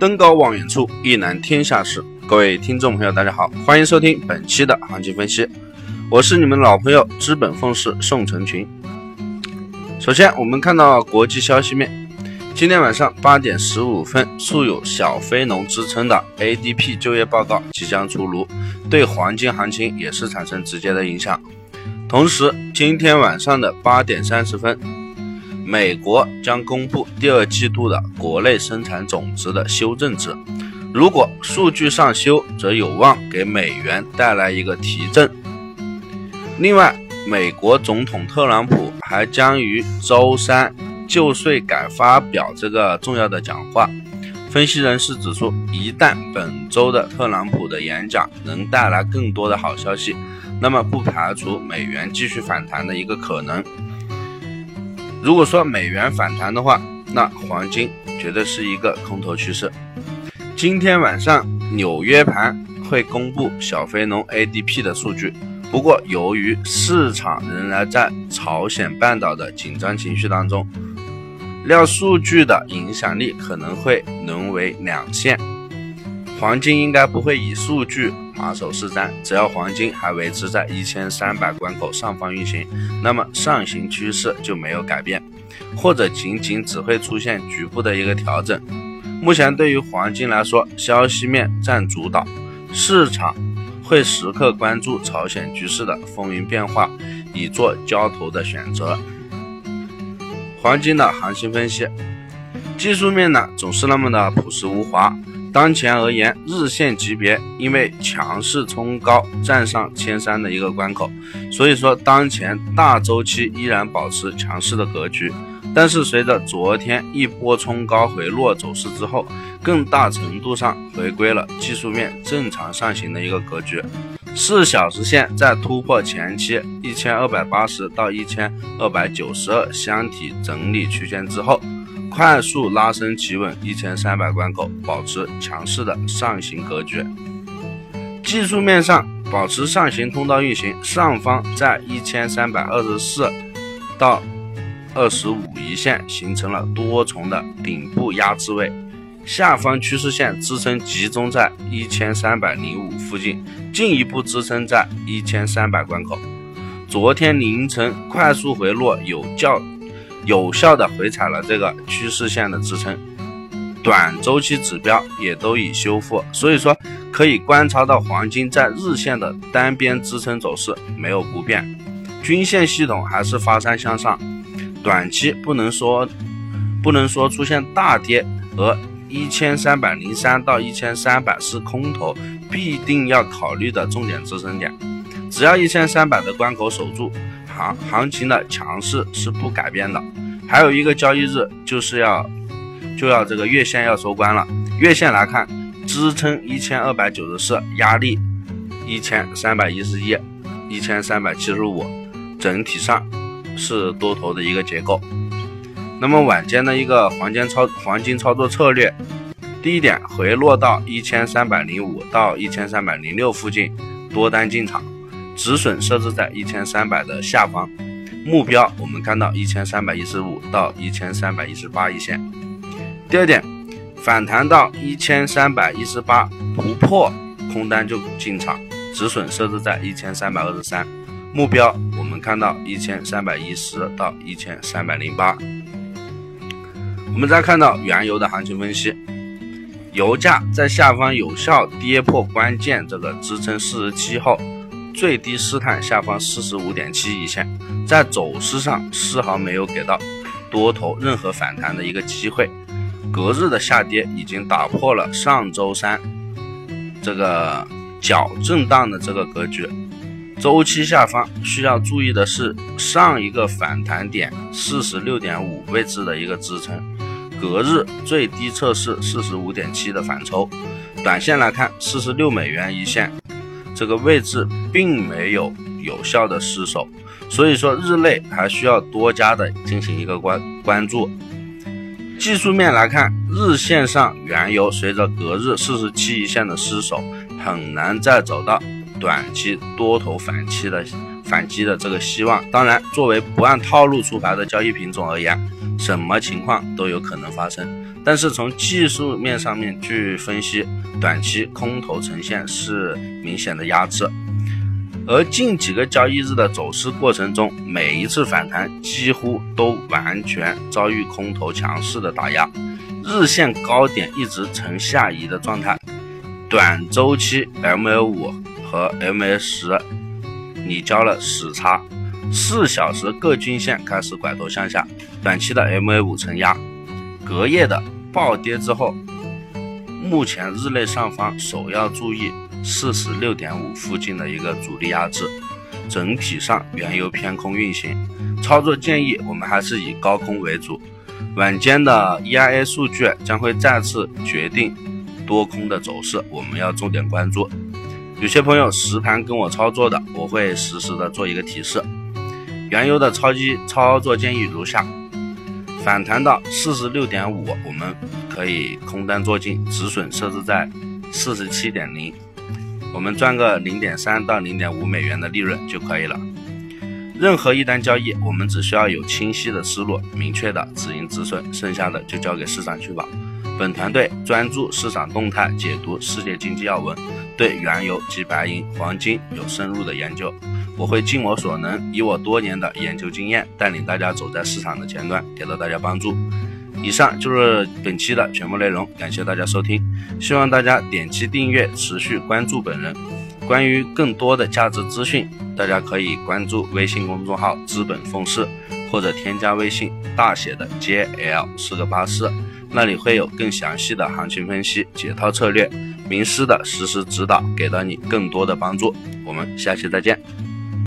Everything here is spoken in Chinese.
登高望远处，一览天下事。各位听众朋友，大家好，欢迎收听本期的行情分析。我是你们老朋友资本凤氏宋成群。首先，我们看到国际消息面，今天晚上八点十五分，素有“小非农”之称的 ADP 就业报告即将出炉，对黄金行情也是产生直接的影响。同时，今天晚上的八点三十分。美国将公布第二季度的国内生产总值的修正值，如果数据上修，则有望给美元带来一个提振。另外，美国总统特朗普还将于周三就税改发表这个重要的讲话。分析人士指出，一旦本周的特朗普的演讲能带来更多的好消息，那么不排除美元继续反弹的一个可能。如果说美元反弹的话，那黄金绝对是一个空头趋势。今天晚上纽约盘会公布小非农 ADP 的数据，不过由于市场仍然在朝鲜半岛的紧张情绪当中，料数据的影响力可能会沦为两线。黄金应该不会以数据马首是瞻，只要黄金还维持在一千三百关口上方运行，那么上行趋势就没有改变，或者仅仅只会出现局部的一个调整。目前对于黄金来说，消息面占主导，市场会时刻关注朝鲜局势的风云变化，以做交投的选择。黄金的行情分析，技术面呢总是那么的朴实无华。当前而言，日线级别因为强势冲高，站上千三的一个关口，所以说当前大周期依然保持强势的格局。但是随着昨天一波冲高回落走势之后，更大程度上回归了技术面正常上行的一个格局。四小时线在突破前期一千二百八十到一千二百九十二箱体整理区间之后。快速拉升企稳一千三百关口，保持强势的上行格局。技术面上保持上行通道运行，上方在一千三百二十四到二十五一线形成了多重的顶部压制位，下方趋势线支撑集中在一千三百零五附近，进一步支撑在一千三百关口。昨天凌晨快速回落有较。有效的回踩了这个趋势线的支撑，短周期指标也都已修复，所以说可以观察到黄金在日线的单边支撑走势没有不变，均线系统还是发散向上，短期不能说不能说出现大跌，而一千三百零三到一千三百是空头必定要考虑的重点支撑点，只要一千三百的关口守住。行行情的强势是不改变的，还有一个交易日就是要就要这个月线要收官了。月线来看，支撑一千二百九十四，压力一千三百一十一，一千三百七十五，整体上是多头的一个结构。那么晚间的一个黄金操黄金操作策略，第一点回落到一千三百零五到一千三百零六附近，多单进场。止损设置在一千三百的下方，目标我们看到一千三百一十五到一千三百一十八一线。第二点，反弹到一千三百一十八不破，空单就进场，止损设置在一千三百二十三，目标我们看到一千三百一十到一千三百零八。我们再看到原油的行情分析，油价在下方有效跌破关键这个支撑四十七后。最低试探下方四十五点七一线，在走势上丝毫没有给到多头任何反弹的一个机会。隔日的下跌已经打破了上周三这个小震荡的这个格局。周期下方需要注意的是上一个反弹点四十六点五位置的一个支撑，隔日最低测试四十五点七的反抽。短线来看，四十六美元一线。这个位置并没有有效的失守，所以说日内还需要多加的进行一个关关注。技术面来看，日线上原油随着隔日四十七一线的失守，很难再走到短期多头反击的反击的这个希望。当然，作为不按套路出牌的交易品种而言，什么情况都有可能发生。但是从技术面上面去分析，短期空头呈现是明显的压制。而近几个交易日的走势过程中，每一次反弹几乎都完全遭遇空头强势的打压，日线高点一直呈下移的状态，短周期 MA 五和 MA 十拟交了死叉，四小时各均线开始拐头向下，短期的 MA 五承压，隔夜的暴跌之后，目前日内上方首要注意。四十六点五附近的一个阻力压制，整体上原油偏空运行，操作建议我们还是以高空为主。晚间的 EIA 数据将会再次决定多空的走势，我们要重点关注。有些朋友实盘跟我操作的，我会实时的做一个提示。原油的超级操作建议如下：反弹到四十六点五，我们可以空单做进，止损设置在四十七点零。我们赚个零点三到零点五美元的利润就可以了。任何一单交易，我们只需要有清晰的思路、明确的止盈止损，剩下的就交给市场去吧。本团队专注市场动态，解读世界经济要闻，对原油及白银、黄金有深入的研究。我会尽我所能，以我多年的研究经验，带领大家走在市场的前端，给到大家帮助。以上就是本期的全部内容，感谢大家收听，希望大家点击订阅，持续关注本人。关于更多的价值资讯，大家可以关注微信公众号“资本奉仕”，或者添加微信大写的 JL 四个八四，那里会有更详细的行情分析、解套策略、名师的实时指导，给到你更多的帮助。我们下期再见。